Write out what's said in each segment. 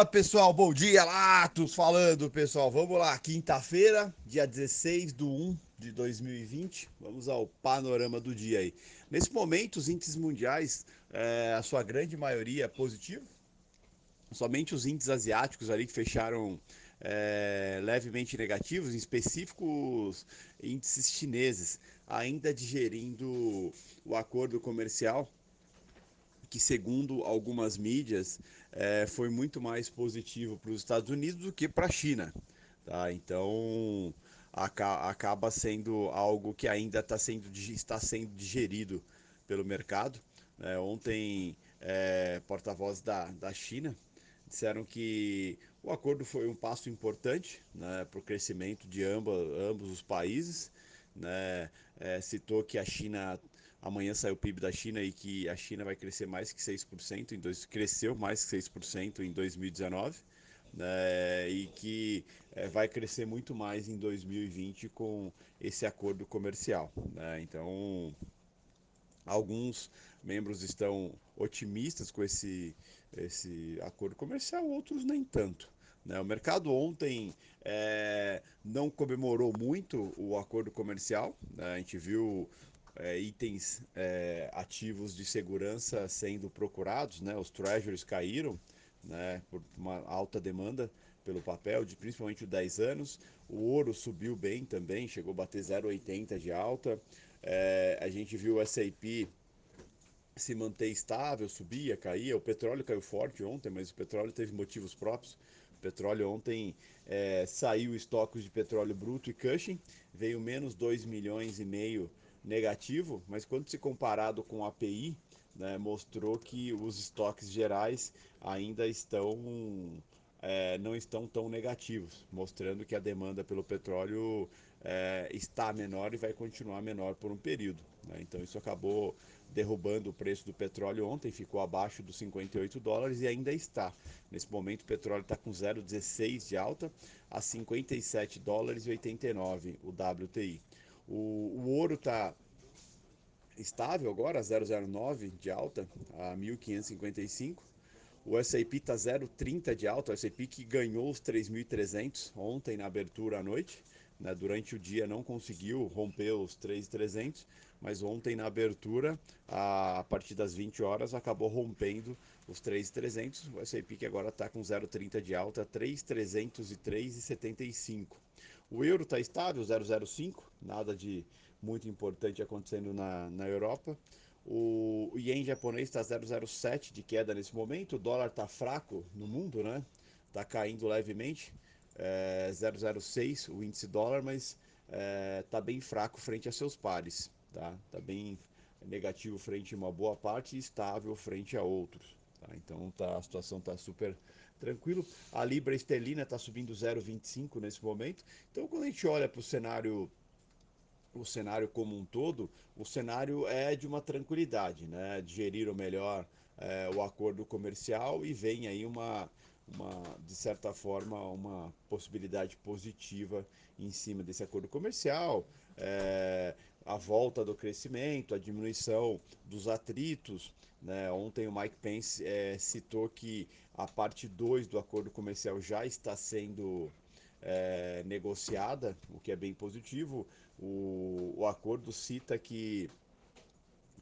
Fala pessoal, bom dia, Latos falando pessoal. Vamos lá, quinta-feira, dia 16 de 1 de 2020. Vamos ao panorama do dia aí. Nesse momento, os índices mundiais, é, a sua grande maioria é positivo. Somente os índices asiáticos ali que fecharam é, levemente negativos, em específicos índices chineses, ainda digerindo o acordo comercial que, segundo algumas mídias, é, foi muito mais positivo para os Estados Unidos do que para a China. Tá? Então, acaba sendo algo que ainda tá sendo, está sendo digerido pelo mercado. É, ontem, é, porta-voz da, da China disseram que o acordo foi um passo importante né, para o crescimento de ambos, ambos os países. Né? É, citou que a China Amanhã saiu o PIB da China e que a China vai crescer mais que 6%, em dois, cresceu mais que 6% em 2019, né, e que é, vai crescer muito mais em 2020 com esse acordo comercial. Né, então, alguns membros estão otimistas com esse, esse acordo comercial, outros nem tanto. Né? O mercado ontem é, não comemorou muito o acordo comercial. Né? A gente viu é, itens é, ativos de segurança sendo procurados, né? Os treasuries caíram, né? Por uma alta demanda pelo papel, de principalmente o 10 anos. O ouro subiu bem também, chegou a bater 0,80 de alta. É, a gente viu o S&P se manter estável, subia, caía. O petróleo caiu forte ontem, mas o petróleo teve motivos próprios. O petróleo ontem é, saiu estoques de petróleo bruto e Cushing, veio menos 2 milhões e meio negativo, mas quando se comparado com a API, né, mostrou que os estoques gerais ainda estão é, não estão tão negativos, mostrando que a demanda pelo petróleo é, está menor e vai continuar menor por um período. Né? Então isso acabou derrubando o preço do petróleo ontem, ficou abaixo dos 58 dólares e ainda está. Nesse momento o petróleo está com 0,16 de alta a 57 dólares e 89 o WTI. O, o ouro está estável agora, 0,09 de alta, a 1.555. O S&P está 0,30 de alta, o S&P que ganhou os 3.300 ontem na abertura à noite. Né, durante o dia não conseguiu romper os 3.300, mas ontem na abertura, a, partir das 20 horas, acabou rompendo os 3.300. O S&P que agora está com 0,30 de alta, 3.303,75. O euro está estável, 0,05, nada de muito importante acontecendo na, na Europa. O, ien japonês está 0,07 de queda nesse momento. O dólar está fraco no mundo, né? Está caindo levemente, é, 0,06 o índice dólar, mas está é, tá bem fraco frente a seus pares. Tá, tá bem negativo frente a uma boa parte e estável frente a outros. Tá? Então tá, a situação está super tranquilo. A libra esterlina está subindo 0,25 nesse momento. Então, quando a gente olha para o cenário o cenário como um todo, o cenário é de uma tranquilidade, né? Digeriram melhor é, o acordo comercial e vem aí uma, uma, de certa forma, uma possibilidade positiva em cima desse acordo comercial. É, a volta do crescimento, a diminuição dos atritos. Né? Ontem o Mike Pence é, citou que a parte 2 do acordo comercial já está sendo é, negociada, o que é bem positivo. O, o acordo cita que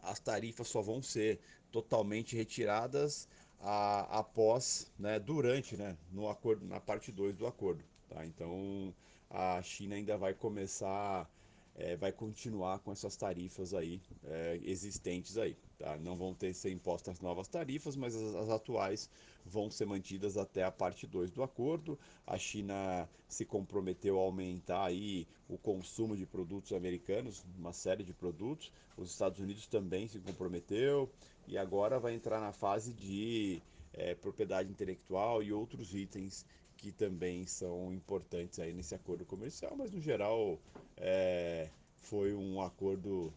as tarifas só vão ser totalmente retiradas a, após, né, durante, né, no acordo, na parte 2 do acordo. Tá? Então a China ainda vai começar é, vai continuar com essas tarifas aí é, existentes aí. Tá? Não vão ter ser impostas novas tarifas, mas as, as, atuais vão ser mantidas até a parte 2 do acordo. A China se comprometeu a aumentar aí o consumo de produtos americanos, uma série de produtos. Os Estados Unidos também se comprometeu e agora vai entrar na fase de é, propriedade intelectual e outros itens que também são importantes aí nesse acordo comercial, mas no geral é, foi um acordo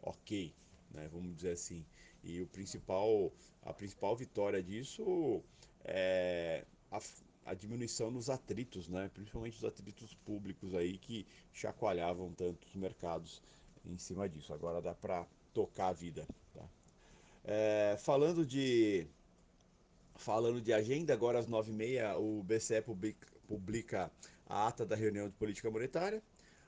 ok, né, vamos dizer assim. E o principal, a principal vitória disso é a, a diminuição nos atritos, né, principalmente os atritos públicos aí que chacoalhavam tanto os mercados em cima disso. Agora dá para tocar a vida. Tá? É, falando de falando de agenda, agora às 9h30 o BCE publica, a ata da reunião de política monetária.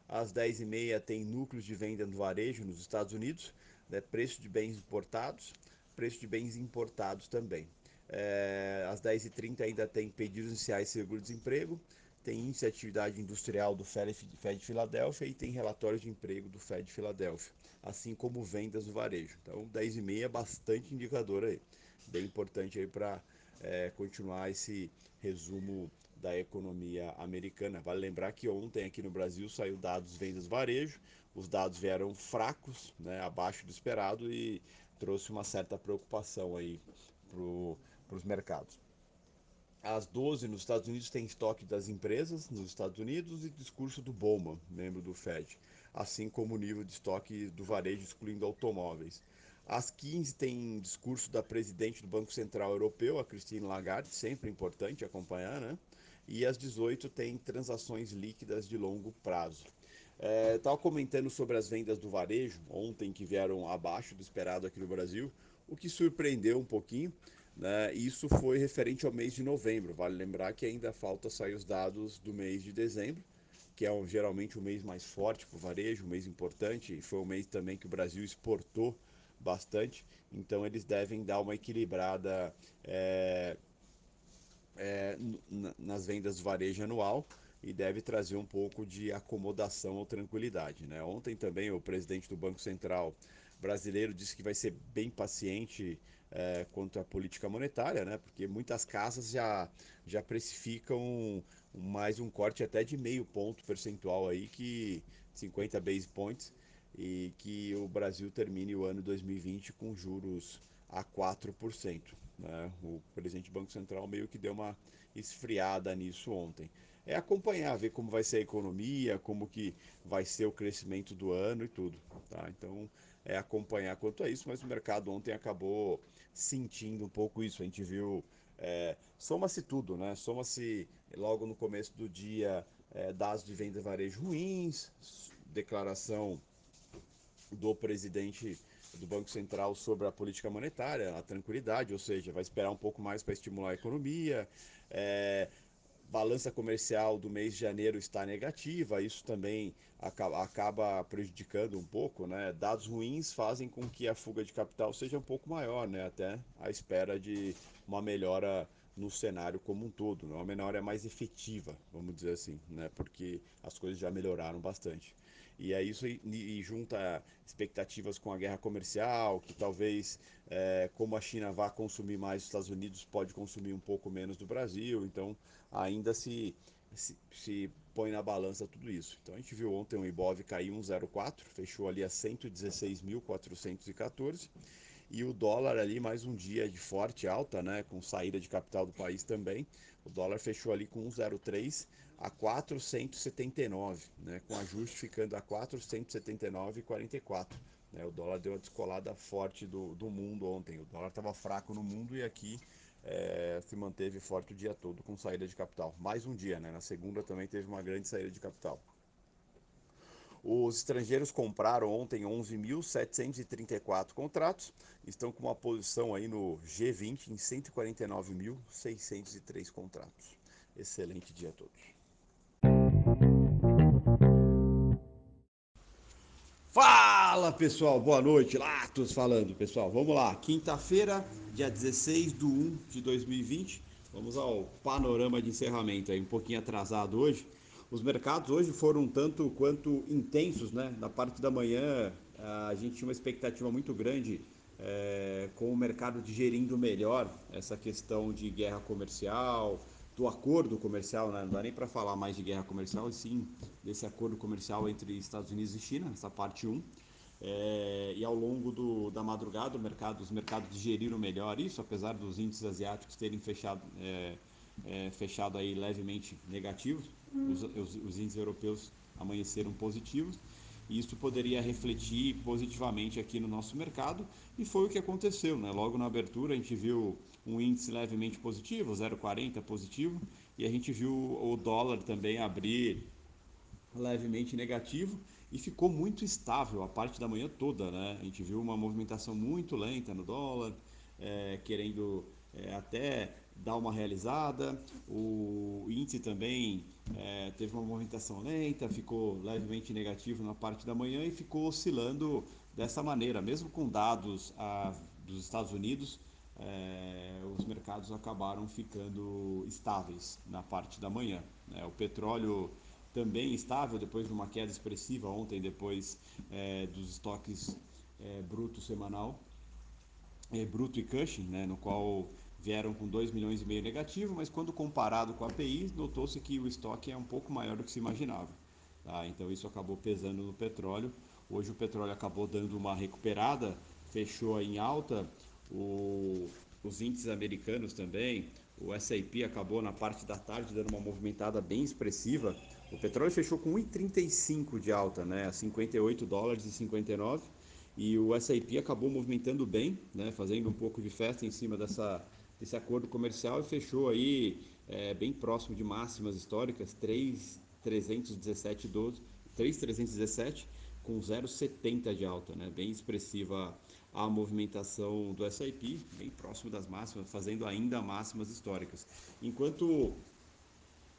Às 10h30 tem núcleos de venda no varejo nos Estados Unidos, né, preço de bens importados, preço de bens importados também. É, às 10h30 ainda tem pedidos iniciais de seguro-desemprego, tem índice de atividade industrial do Fed de Filadélfia e tem relatório de emprego do Fed de Filadélfia, assim como vendas do varejo. Então, 10 e meia é bastante indicador aí, bem importante aí para é, continuar esse resumo da economia americana. Vale lembrar que ontem aqui no Brasil saiu dados vendas varejo, os dados vieram fracos, né, abaixo do esperado e trouxe uma certa preocupação aí para os mercados. Às 12 nos Estados Unidos tem estoque das empresas nos Estados Unidos e discurso do Bowman, membro do Fed, assim como o nível de estoque do varejo, excluindo automóveis. Às 15 tem discurso da presidente do Banco Central Europeu, a Christine Lagarde, sempre importante acompanhar, né? E às 18 tem transações líquidas de longo prazo. Estava é, comentando sobre as vendas do varejo ontem que vieram abaixo do esperado aqui no Brasil, o que surpreendeu um pouquinho. Né? Isso foi referente ao mês de novembro. Vale lembrar que ainda falta sair os dados do mês de dezembro, que é um, geralmente o mês mais forte para o varejo, um mês importante, e foi um mês também que o Brasil exportou bastante, então eles devem dar uma equilibrada é, é, nas vendas do varejo anual e deve trazer um pouco de acomodação ou tranquilidade. Né? Ontem também o presidente do Banco Central brasileiro disse que vai ser bem paciente é, quanto à política monetária, né? porque muitas casas já, já precificam mais um corte até de meio ponto percentual aí, que 50 base points, e que o Brasil termine o ano 2020 com juros a 4%. Né? O presidente do Banco Central meio que deu uma esfriada nisso ontem. É acompanhar, ver como vai ser a economia, como que vai ser o crescimento do ano e tudo. Tá? Então, é acompanhar quanto a isso, mas o mercado ontem acabou sentindo um pouco isso. A gente viu, é, soma-se tudo, né? Soma-se logo no começo do dia é, dados de venda varejo ruins, declaração do presidente do Banco Central sobre a política monetária, a tranquilidade, ou seja, vai esperar um pouco mais para estimular a economia. É, balança comercial do mês de janeiro está negativa, isso também acaba prejudicando um pouco, né? Dados ruins fazem com que a fuga de capital seja um pouco maior, né? Até à espera de uma melhora no cenário como um todo, né? uma melhora mais efetiva, vamos dizer assim, né? Porque as coisas já melhoraram bastante. E é isso e, junta expectativas com a guerra comercial, que talvez, é, como a China vá consumir mais dos Estados Unidos, pode consumir um pouco menos do Brasil, então ainda se, se, se põe na balança tudo isso. Então a gente viu ontem o Ibov cair 1,04, fechou ali a 116.414 e o dólar ali mais um dia de forte alta, né, com saída de capital do país também. O dólar fechou ali com 1,03 a 479, né, com ajuste ficando a 479,44. Né, o dólar deu uma descolada forte do, do mundo ontem. O dólar estava fraco no mundo e aqui é, se manteve forte o dia todo com saída de capital. Mais um dia, né? Na segunda também teve uma grande saída de capital. Os estrangeiros compraram ontem 11.734 contratos, estão com uma posição aí no G20 em 149.603 contratos. Excelente dia a todos. Fala pessoal, boa noite, Latos falando pessoal. Vamos lá, quinta-feira, dia 16 de 1 de 2020. Vamos ao panorama de encerramento aí, um pouquinho atrasado hoje os mercados hoje foram tanto quanto intensos, né? Na parte da manhã a gente tinha uma expectativa muito grande é, com o mercado digerindo melhor essa questão de guerra comercial, do acordo comercial, né? não dá nem para falar mais de guerra comercial, e sim desse acordo comercial entre Estados Unidos e China, essa parte 1. É, e ao longo do, da madrugada, mercado, os mercados digeriram melhor isso, apesar dos índices asiáticos terem fechado, é, é, fechado aí levemente negativos. Os, os, os índices europeus amanheceram positivos. E isso poderia refletir positivamente aqui no nosso mercado. E foi o que aconteceu, né? Logo na abertura a gente viu um índice levemente positivo, 0,40 positivo, e a gente viu o dólar também abrir levemente negativo. E ficou muito estável a parte da manhã toda, né? A gente viu uma movimentação muito lenta no dólar, é, querendo é, até dar uma realizada. O índice também é, teve uma movimentação lenta, ficou levemente negativo na parte da manhã e ficou oscilando dessa maneira, mesmo com dados a, dos Estados Unidos. É, os mercados acabaram ficando estáveis na parte da manhã. Né? O petróleo também estável depois de uma queda expressiva ontem, depois é, dos estoques é, bruto semanal, é, bruto e Cushing, né, no qual vieram com 2 milhões e meio negativo, mas quando comparado com a API, notou-se que o estoque é um pouco maior do que se imaginava. Tá? Então isso acabou pesando no petróleo. Hoje o petróleo acabou dando uma recuperada, fechou em alta. O, os índices americanos também, o S&P acabou na parte da tarde dando uma movimentada bem expressiva. O petróleo fechou com 1,35 de alta, né, a 58 dólares e 59 e o S&P acabou movimentando bem, né, fazendo um pouco de festa em cima dessa, desse acordo comercial e fechou aí é, bem próximo de máximas históricas, 3,317 3,317 com 0,70 de alta, né, bem expressiva a movimentação do S&P, bem próximo das máximas, fazendo ainda máximas históricas. Enquanto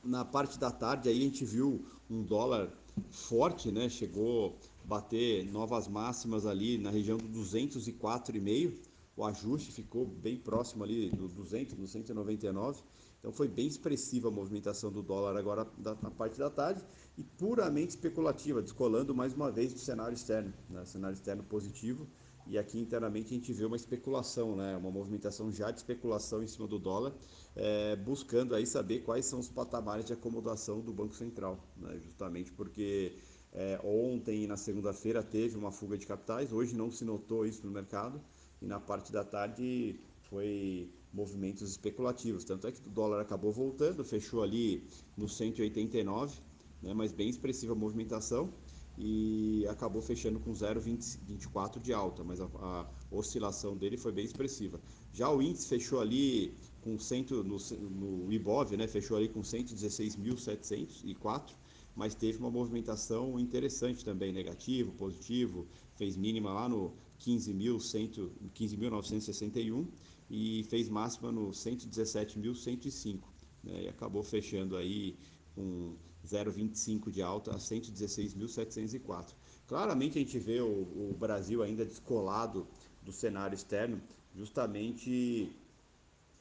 na parte da tarde aí a gente viu um dólar forte, né? Chegou bater novas máximas ali na região do 204,5. O ajuste ficou bem próximo ali do 200, do 199. Então foi bem expressiva a movimentação do dólar agora na parte da tarde e puramente especulativa, descolando mais uma vez do cenário externo, né? cenário externo positivo. E aqui internamente a gente vê uma especulação, né? uma movimentação já de especulação em cima do dólar, é, buscando aí saber quais são os patamares de acomodação do Banco Central, né? justamente porque é, ontem e na segunda-feira teve uma fuga de capitais, hoje não se notou isso no mercado, e na parte da tarde foi movimentos especulativos. Tanto é que o dólar acabou voltando, fechou ali no 189, né, mas bem expressiva a movimentação e acabou fechando com 0,24 de alta, mas a, a, oscilação dele foi bem expressiva. Já o índice fechou ali com 100, no, no Ibov, né, fechou ali com 116.704, mas teve uma movimentação interessante também, negativo, positivo, fez mínima lá no 15.961 e fez máxima no 117.105, né, e acabou fechando aí com 0,25 de alta a 116.704. Claramente a gente vê o, o, Brasil ainda descolado do cenário externo, justamente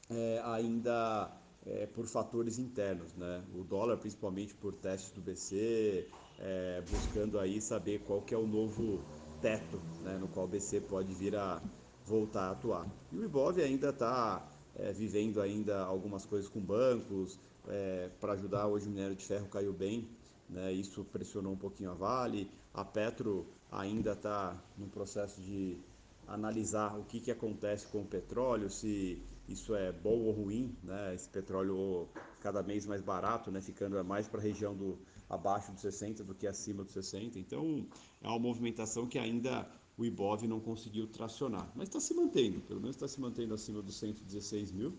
é, ainda é, por fatores internos, né? O dólar, principalmente por testes do BC, é, buscando aí saber qual que é o novo teto, né, no qual o BC pode vir a voltar a atuar. E o Ibov ainda está é, vivendo ainda algumas coisas com bancos, é, para ajudar hoje o minério de ferro caiu bem, né, isso pressionou um pouquinho a Vale, a Petro ainda está no processo de analisar o que, que acontece com o petróleo, se isso é bom ou ruim, né, esse petróleo cada vez mais barato, né, ficando mais para a região do abaixo dos 60 do que acima dos 60, então é uma movimentação que ainda o Ibov não conseguiu tracionar, mas está se mantendo, pelo menos está se mantendo acima dos 116 mil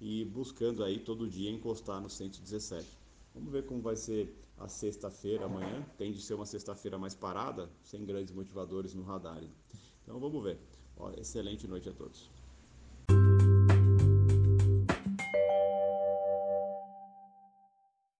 e buscando aí todo dia encostar no 117. Vamos ver como vai ser a sexta-feira amanhã. Tem de ser uma sexta-feira mais parada, sem grandes motivadores no radar. Então vamos ver. Excelente noite a todos.